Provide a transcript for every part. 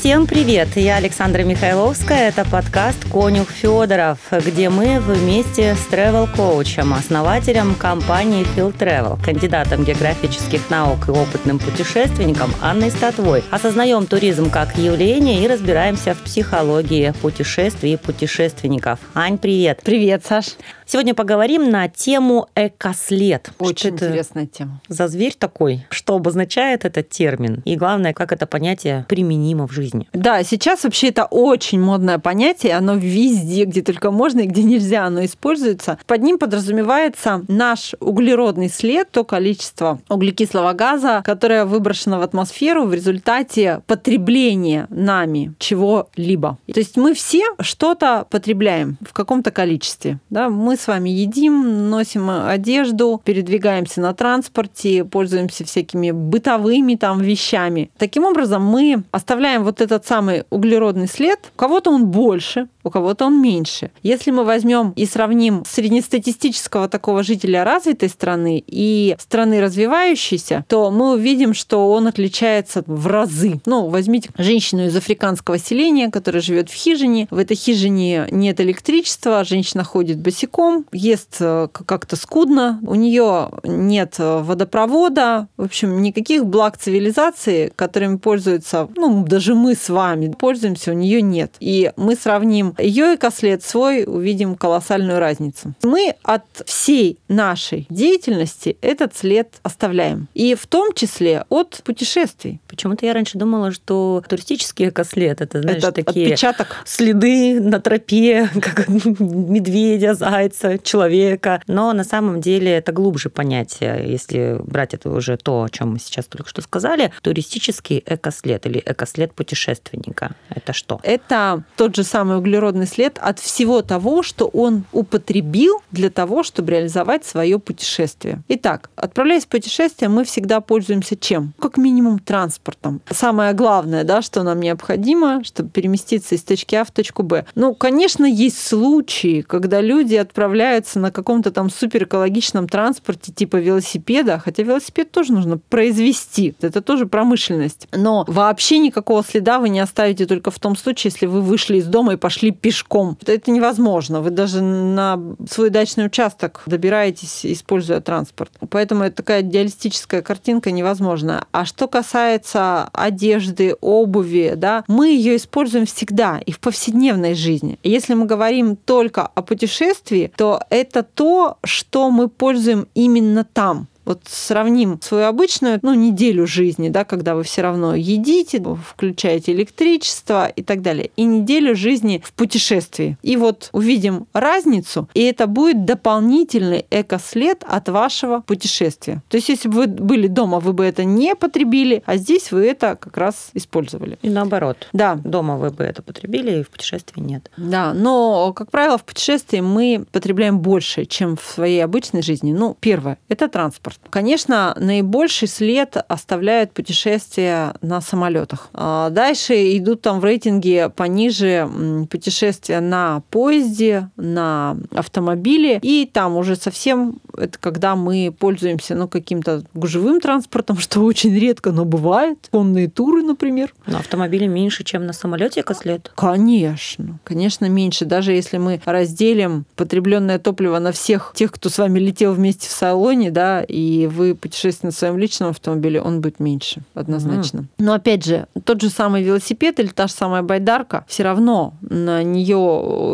Всем привет! Я Александра Михайловская. Это подкаст «Конюх Федоров», где мы вместе с travel-коучем, основателем компании Field Travel, кандидатом географических наук и опытным путешественником Анной Статвой осознаем туризм как явление и разбираемся в психологии путешествий и путешественников. Ань, привет! Привет, Саш! Сегодня поговорим на тему экослед. Очень что интересная тема. За зверь такой? Что обозначает этот термин? И главное, как это понятие применимо в жизни? Да, сейчас вообще это очень модное понятие. Оно везде, где только можно и где нельзя, оно используется. Под ним подразумевается наш углеродный след, то количество углекислого газа, которое выброшено в атмосферу в результате потребления нами чего-либо. То есть мы все что-то потребляем в каком-то количестве. Да? Мы с вами едим, носим одежду, передвигаемся на транспорте, пользуемся всякими бытовыми там вещами. Таким образом, мы оставляем вот этот самый углеродный след. У кого-то он больше, у кого-то он меньше. Если мы возьмем и сравним среднестатистического такого жителя развитой страны и страны развивающейся, то мы увидим, что он отличается в разы. Ну, возьмите женщину из африканского селения, которая живет в хижине. В этой хижине нет электричества, женщина ходит босиком, ест э, как-то скудно, у нее нет э, водопровода, в общем, никаких благ цивилизации, которыми пользуются, ну, даже мы с вами пользуемся, у нее нет. И мы сравним ее экослед свой, увидим колоссальную разницу. Мы от всей нашей деятельности этот след оставляем. И в том числе от путешествий. Почему-то я раньше думала, что туристический экослед это, знаешь, это такие отпечаток. следы на тропе, как медведя, зайца, человека. Но на самом деле это глубже понятие. Если брать это уже то, о чем мы сейчас только что сказали, туристический экослед или экослед путешественника. Это что? Это тот же самый углерод углеродный след от всего того, что он употребил для того, чтобы реализовать свое путешествие. Итак, отправляясь в путешествие, мы всегда пользуемся чем? Как минимум транспортом. Самое главное, да, что нам необходимо, чтобы переместиться из точки А в точку Б. Ну, конечно, есть случаи, когда люди отправляются на каком-то там суперэкологичном транспорте типа велосипеда, хотя велосипед тоже нужно произвести. Это тоже промышленность. Но вообще никакого следа вы не оставите только в том случае, если вы вышли из дома и пошли пешком. Это невозможно. Вы даже на свой дачный участок добираетесь, используя транспорт. Поэтому это такая идеалистическая картинка невозможна. А что касается одежды, обуви, да, мы ее используем всегда и в повседневной жизни. Если мы говорим только о путешествии, то это то, что мы пользуем именно там. Вот сравним свою обычную ну, неделю жизни, да, когда вы все равно едите, включаете электричество и так далее, и неделю жизни в путешествии. И вот увидим разницу, и это будет дополнительный экослед от вашего путешествия. То есть, если бы вы были дома, вы бы это не потребили, а здесь вы это как раз использовали. И наоборот. Да. Дома вы бы это потребили, и в путешествии нет. Да, но, как правило, в путешествии мы потребляем больше, чем в своей обычной жизни. Ну, первое – это транспорт. Конечно, наибольший след оставляют путешествия на самолетах. А дальше идут там в рейтинге пониже путешествия на поезде, на автомобиле. И там уже совсем это когда мы пользуемся ну, каким-то живым транспортом, что очень редко, но бывает. Конные туры, например. На автомобиле меньше, чем на самолете экослед? Конечно, конечно, меньше. Даже если мы разделим потребленное топливо на всех тех, кто с вами летел вместе в салоне, да, и и вы путешествуете на своем личном автомобиле, он будет меньше, однозначно. Mm. Но опять же, тот же самый велосипед или та же самая байдарка, все равно на нее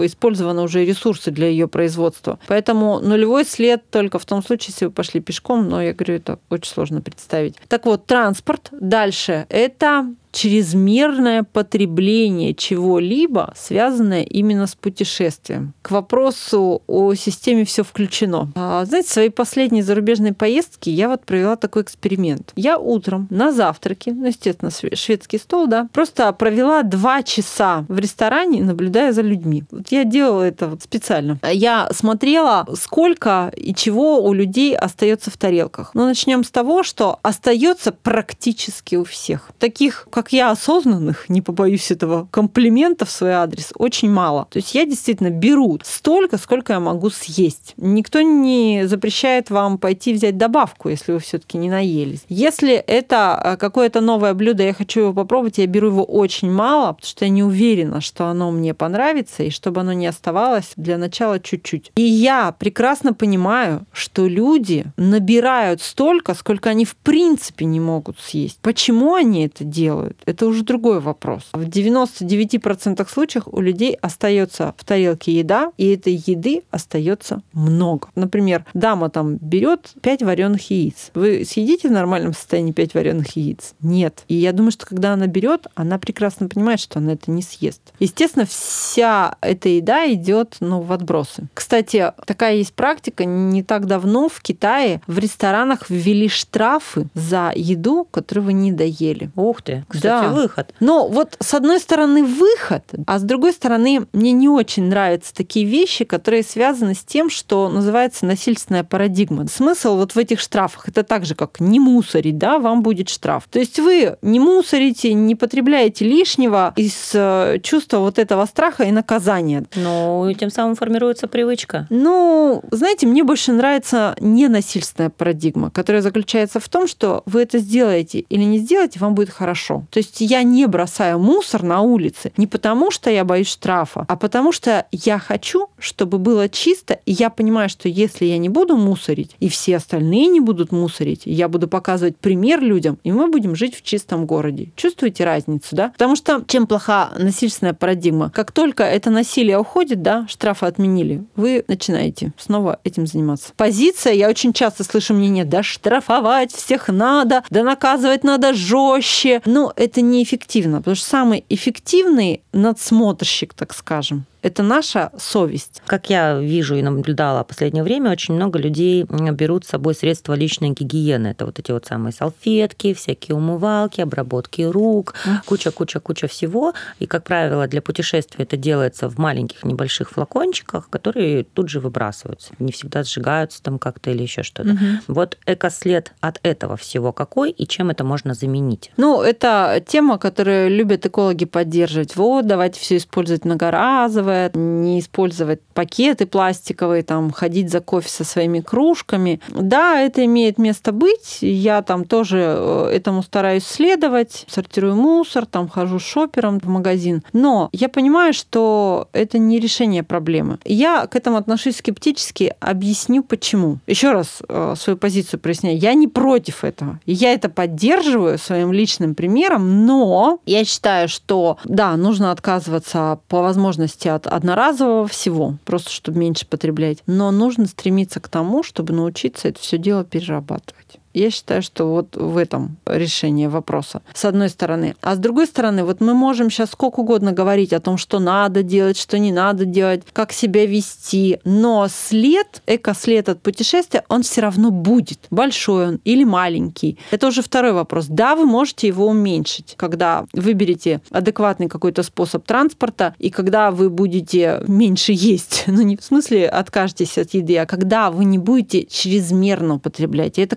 использованы уже ресурсы для ее производства. Поэтому нулевой след только в том случае, если вы пошли пешком, но я говорю, это очень сложно представить. Так вот, транспорт дальше. Это чрезмерное потребление чего-либо, связанное именно с путешествием. К вопросу о системе все включено. А, знаете, в своей последней зарубежной поездке я вот провела такой эксперимент. Я утром на завтраке, ну, естественно, шведский стол, да, просто провела два часа в ресторане, наблюдая за людьми. Вот я делала это вот специально. Я смотрела, сколько и чего у людей остается в тарелках. Но начнем с того, что остается практически у всех. Таких, как как я, осознанных, не побоюсь этого комплимента в свой адрес, очень мало. То есть я действительно беру столько, сколько я могу съесть. Никто не запрещает вам пойти взять добавку, если вы все-таки не наелись. Если это э, какое-то новое блюдо, я хочу его попробовать, я беру его очень мало, потому что я не уверена, что оно мне понравится, и чтобы оно не оставалось для начала чуть-чуть. И я прекрасно понимаю, что люди набирают столько, сколько они в принципе не могут съесть. Почему они это делают? Это уже другой вопрос. В 99% случаев у людей остается в тарелке еда, и этой еды остается много. Например, дама там берет 5 вареных яиц. Вы съедите в нормальном состоянии 5 вареных яиц? Нет. И я думаю, что когда она берет, она прекрасно понимает, что она это не съест. Естественно, вся эта еда идет ну, в отбросы. Кстати, такая есть практика. Не так давно в Китае в ресторанах ввели штрафы за еду, которую вы не доели. Ух ты, кстати, Да. выход. Но вот с одной стороны выход, а с другой стороны мне не очень нравятся такие вещи, которые связаны с тем, что называется насильственная парадигма. Смысл вот в этих штрафах это так же, как не мусорить, да, вам будет штраф. То есть вы не мусорите, не потребляете лишнего из э, чувства вот этого страха и наказания. Ну, и тем самым формируется привычка. Ну, знаете, мне больше нравится ненасильственная парадигма, которая заключается в том, что вы это сделаете или не сделаете, вам будет хорошо. То есть я не бросаю мусор на улице не потому, что я боюсь штрафа, а потому что я хочу, чтобы было чисто, и я понимаю, что если я не буду мусорить, и все остальные не будут мусорить, я буду показывать пример людям, и мы будем жить в чистом городе. Чувствуете разницу, да? Потому что чем плоха насильственная парадигма? Как только это насилие уходит, да, штрафы отменили, вы начинаете снова этим заниматься. Позиция, я очень часто слышу мнение, да штрафовать всех надо, да наказывать надо жестче. Но это неэффективно, потому что самый эффективный надсмотрщик, так скажем, это наша совесть. Как я вижу и наблюдала в последнее время, очень много людей берут с собой средства личной гигиены. Это вот эти вот самые салфетки, всякие умывалки, обработки рук, куча-куча-куча всего. И, как правило, для путешествия это делается в маленьких небольших флакончиках, которые тут же выбрасываются. Не всегда сжигаются там как-то или еще что-то. Вот экослед от этого всего какой и чем это можно заменить? Ну, это тема, которую любят экологи поддерживать. Вот, давайте все использовать многоразовое, не использовать пакеты пластиковые, там, ходить за кофе со своими кружками. Да, это имеет место быть. Я там тоже э, этому стараюсь следовать. Сортирую мусор, там хожу шопером в магазин. Но я понимаю, что это не решение проблемы. Я к этому отношусь скептически. Объясню почему. Еще раз э, свою позицию проясняю. Я не против этого. Я это поддерживаю своим личным примером, но я считаю, что да, нужно отказываться по возможности от одноразового всего, просто чтобы меньше потреблять. Но нужно стремиться к тому, чтобы научиться это все дело перерабатывать. Я считаю, что вот в этом решение вопроса, с одной стороны. А с другой стороны, вот мы можем сейчас сколько угодно говорить о том, что надо делать, что не надо делать, как себя вести, но след, экослед от путешествия, он все равно будет. Большой он или маленький. Это уже второй вопрос. Да, вы можете его уменьшить, когда выберете адекватный какой-то способ транспорта, и когда вы будете меньше есть. Ну, не в смысле откажетесь от еды, а когда вы не будете чрезмерно употреблять. И это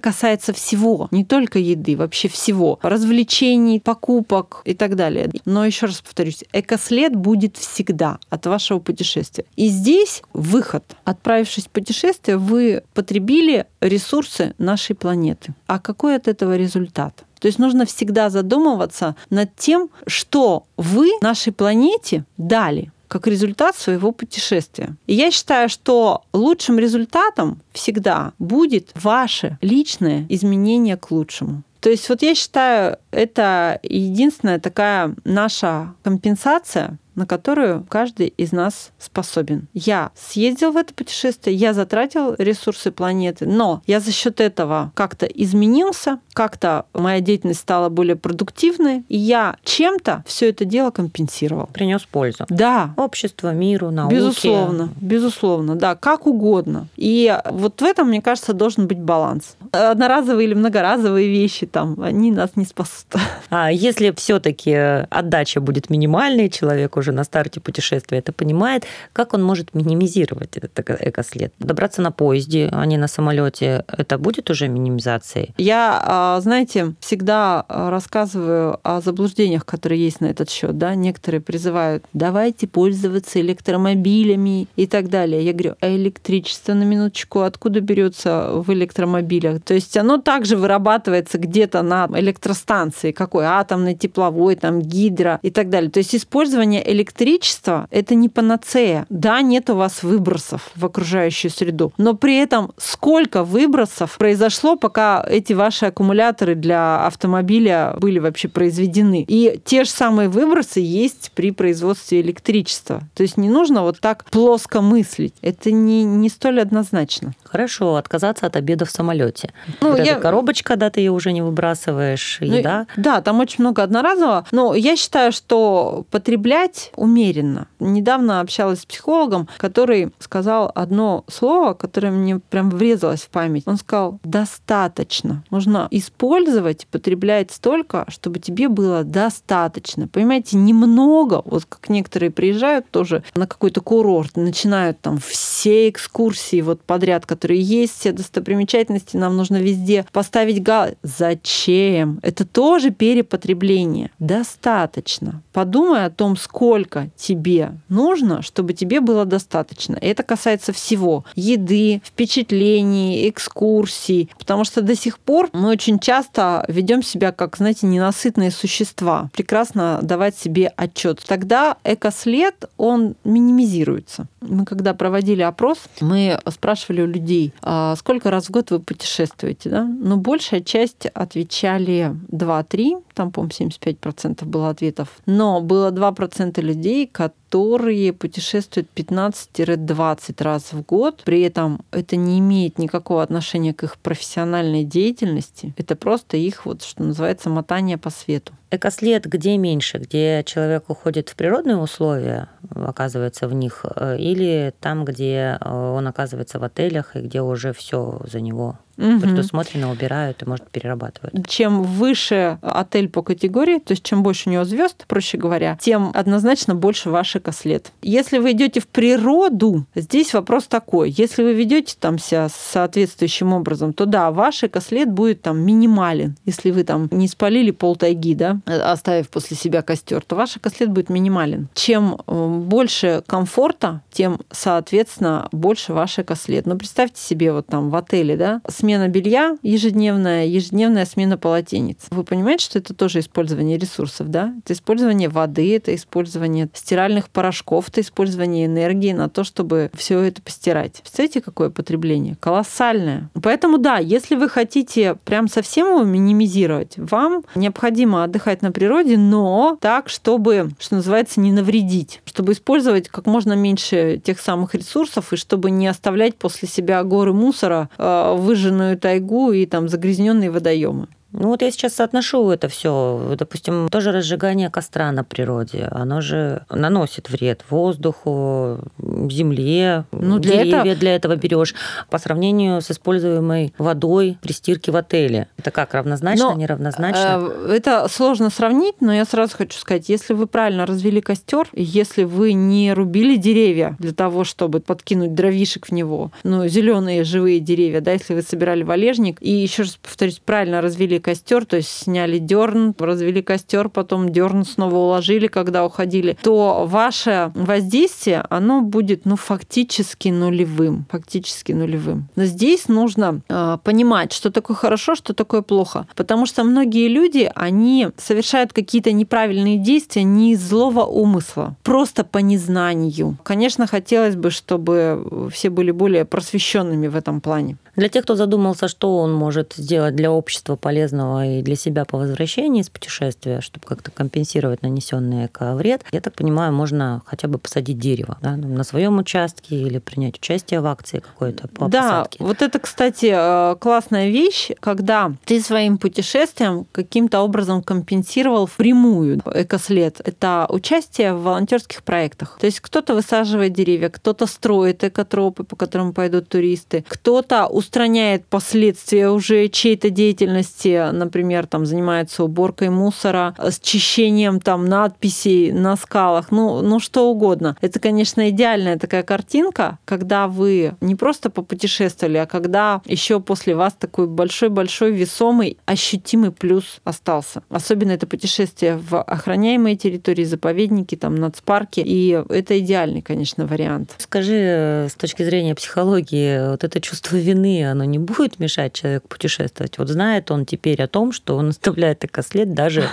касается всего, не только еды, вообще всего. Развлечений, покупок и так далее. Но еще раз повторюсь, экослед будет всегда от вашего путешествия. И здесь выход. Отправившись в путешествие, вы потребили ресурсы нашей планеты. А какой от этого результат? То есть нужно всегда задумываться над тем, что вы нашей планете дали как результат своего путешествия. И я считаю, что лучшим результатом всегда будет ваше личное изменение к лучшему. То есть вот я считаю, это единственная такая наша компенсация, на которую каждый из нас способен. Я съездил в это путешествие, я затратил ресурсы планеты, но я за счет этого как-то изменился, как-то моя деятельность стала более продуктивной, и я чем-то все это дело компенсировал. Принес пользу. Да, Обществу, миру, науке. Безусловно, безусловно, да, как угодно. И вот в этом, мне кажется, должен быть баланс. Одноразовые или многоразовые вещи там, они нас не спасут. А если все-таки отдача будет минимальной, человек уже уже на старте путешествия это понимает, как он может минимизировать этот экослед? Добраться на поезде, а не на самолете, это будет уже минимизацией? Я, а, знаете, всегда рассказываю о заблуждениях, которые есть на этот счет. Да? Некоторые призывают, давайте пользоваться электромобилями и так далее. Я говорю, а электричество на минуточку откуда берется в электромобилях? То есть оно также вырабатывается где-то на электростанции, какой атомный, тепловой, там гидро и так далее. То есть использование электричества – это не панацея. Да, нет у вас выбросов в окружающую среду, но при этом сколько выбросов произошло, пока эти ваши аккумуляторы для автомобиля были вообще произведены. И те же самые выбросы есть при производстве электричества. То есть не нужно вот так плоско мыслить. Это не, не столь однозначно. Хорошо, отказаться от обеда в самолете. Ну, вот я... эта коробочка, да, ты ее уже не выбрасываешь, ну, еда. Да, там очень много одноразового. Но я считаю, что потреблять умеренно. Недавно общалась с психологом, который сказал одно слово, которое мне прям врезалось в память. Он сказал, достаточно. Нужно использовать, потреблять столько, чтобы тебе было достаточно. Понимаете, немного, вот как некоторые приезжают тоже на какой-то курорт, начинают там все экскурсии вот подряд, которые есть, все достопримечательности, нам нужно везде поставить гал. Зачем? Это тоже перепотребление. Достаточно. Подумай о том, сколько тебе нужно, чтобы тебе было достаточно. Это касается всего. Еды, впечатлений, экскурсий. Потому что до сих пор мы очень часто ведем себя как, знаете, ненасытные существа. Прекрасно давать себе отчет. Тогда экослед, он минимизируется. Мы когда проводили опрос, мы спрашивали у людей, а сколько раз в год вы путешествуете, да? Но большая часть отвечали 2-3, там, по-моему, 75% было ответов. Но было 2% людей, которые которые путешествуют 15-20 раз в год. При этом это не имеет никакого отношения к их профессиональной деятельности. Это просто их, вот, что называется, мотание по свету. Экослед где меньше? Где человек уходит в природные условия, оказывается в них, э, или там, где э, он оказывается в отелях и где уже все за него угу. предусмотрено, убирают и, может, перерабатывают. Чем выше отель по категории, то есть чем больше у него звезд, проще говоря, тем однозначно больше экослед. Если вы идете в природу, здесь вопрос такой. Если вы ведете там себя соответствующим образом, то да, ваш экослед будет там минимален. Если вы там не спалили пол тайги, да, оставив после себя костер, то ваш экослед будет минимален. Чем э, больше комфорта, тем, соответственно, больше ваш экослед. Но представьте себе вот там в отеле, да, смена белья ежедневная, ежедневная смена полотенец. Вы понимаете, что это тоже использование ресурсов, да? Это использование воды, это использование стиральных порошков, это использование энергии на то, чтобы все это постирать. Представляете, какое потребление? Колоссальное. Поэтому да, если вы хотите прям совсем его минимизировать, вам необходимо отдыхать на природе, но так, чтобы, что называется, не навредить, чтобы использовать как можно меньше тех самых ресурсов и чтобы не оставлять после себя горы мусора, э, выжженную тайгу и там загрязненные водоемы. Ну вот я сейчас соотношу это все. Допустим, тоже разжигание костра на природе. Оно же наносит вред воздуху, земле, ну, для деревья этого... для этого берешь. По сравнению с используемой водой при стирке в отеле. Это как, равнозначно, но, неравнозначно? Э, это сложно сравнить, но я сразу хочу сказать, если вы правильно развели костер, если вы не рубили деревья для того, чтобы подкинуть дровишек в него, ну, зеленые живые деревья, да, если вы собирали валежник, и еще раз повторюсь, правильно развели костер, то есть сняли дерн, развели костер, потом дерн снова уложили, когда уходили, то ваше воздействие, оно будет, ну, фактически нулевым, фактически нулевым. Но здесь нужно э, понимать, что такое хорошо, что такое плохо, потому что многие люди, они совершают какие-то неправильные действия не из злого умысла, просто по незнанию. Конечно, хотелось бы, чтобы все были более просвещенными в этом плане. Для тех, кто задумался, что он может сделать для общества полезного и для себя по возвращении из путешествия, чтобы как-то компенсировать нанесенный вред, я так понимаю, можно хотя бы посадить дерево да, на своем своем участке или принять участие в акции какой-то по да, посадке. вот это, кстати, э, классная вещь, когда ты своим путешествием каким-то образом компенсировал впрямую экослед. Это участие в волонтерских проектах. То есть кто-то высаживает деревья, кто-то строит экотропы, по которым пойдут туристы, кто-то устраняет последствия уже чьей-то деятельности, например, там занимается уборкой мусора, счищением там надписей на скалах, ну, ну что угодно. Это, конечно, идеальная такая картинка, когда вы не просто попутешествовали, а когда еще после вас такой большой-большой весомый ощутимый плюс остался. Особенно это путешествие в охраняемые территории, заповедники, там, нацпарки. И это идеальный, конечно, вариант. Скажи, э, с точки зрения психологии, вот это чувство вины, оно не будет мешать человеку путешествовать? Вот знает он теперь о том, что он оставляет экослед, даже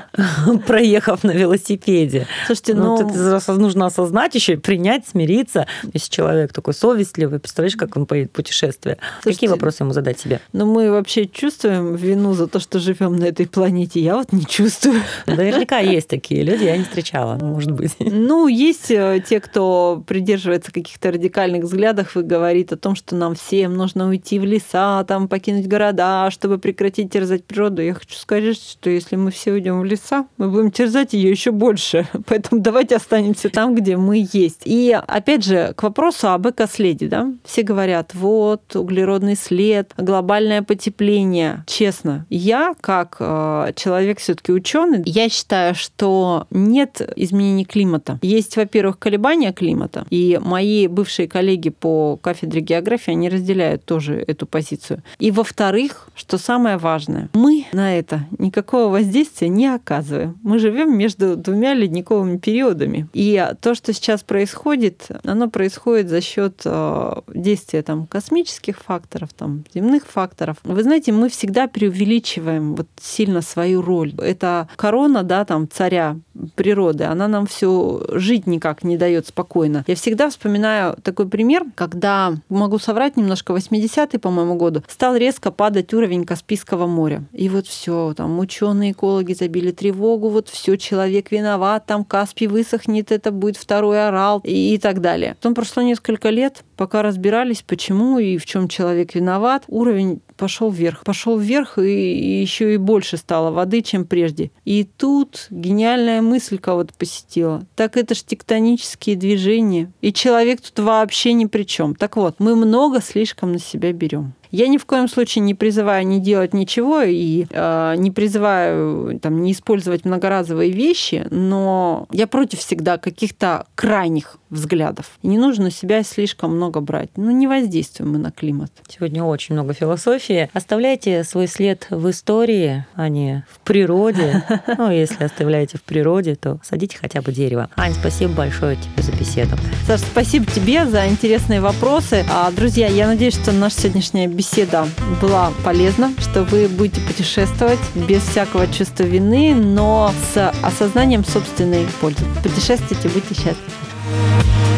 проехав на велосипеде. Слушайте, ну... ну это нужно осознать еще и принять, смириться. Если человек такой совестливый, представляешь, как он поедет в путешествие? Какие вопросы ему задать себе? Ну, мы вообще чувствуем вину за то, что живем на этой планете. Я вот не чувствую. Наверняка есть такие люди, я не встречала, может быть. Ну, есть э, те, кто придерживается каких-то радикальных взглядов и говорит о том, что нам всем нужно уйти в леса, там покинуть города, чтобы прекратить терзать природу. Я хочу сказать, что если мы все уйдем в леса, мы будем терзать ее еще больше. Поэтому давайте останемся там, где мы есть. И опять же, к вопросу об экоследе. Да? Все говорят, вот, углеродный след, глобальное потепление. Честно, я, как э, человек все таки ученый, я считаю, что нет изменений климата. Есть, во-первых, колебания климата, и мои бывшие коллеги по кафедре географии, они разделяют тоже эту позицию. И, во-вторых, что самое важное, мы на это никакого воздействия не оказываем. Мы живем между двумя ледниковыми периодами. И то, что сейчас происходит, оно происходит за счет э, действия там, космических факторов, там, земных факторов. Вы знаете, мы всегда преувеличиваем вот сильно свою роль. Это корона, да, там, царя природы, она нам все жить никак не дает спокойно. Я всегда вспоминаю такой пример, когда, могу соврать немножко, 80-й, по-моему, году, стал резко падать уровень Каспийского моря. И вот все, там ученые экологи забили тревогу, вот все, человек виноват, там Каспий высохнет, это будет второй орал и, и так далее. Потом прошло несколько лет, пока разбирались, почему и в чем человек виноват, уровень пошел вверх. Пошел вверх, и еще и больше стало воды, чем прежде. И тут гениальная мысль кого-то посетила. Так это ж тектонические движения. И человек тут вообще ни при чем. Так вот, мы много слишком на себя берем. Я ни в коем случае не призываю не делать ничего и э, не призываю там, не использовать многоразовые вещи, но я против всегда каких-то крайних взглядов. И не нужно себя слишком много брать. Ну, не воздействуем мы на климат. Сегодня очень много философии. Оставляйте свой след в истории, а не в природе. Ну, если оставляете в природе, то садите хотя бы дерево. Ань, спасибо большое тебе за беседу. Саша, спасибо тебе за интересные вопросы. А, друзья, я надеюсь, что наша сегодняшняя беседа была полезна, что вы будете путешествовать без всякого чувства вины, но с осознанием собственной пользы. Путешествуйте, будьте счастливы.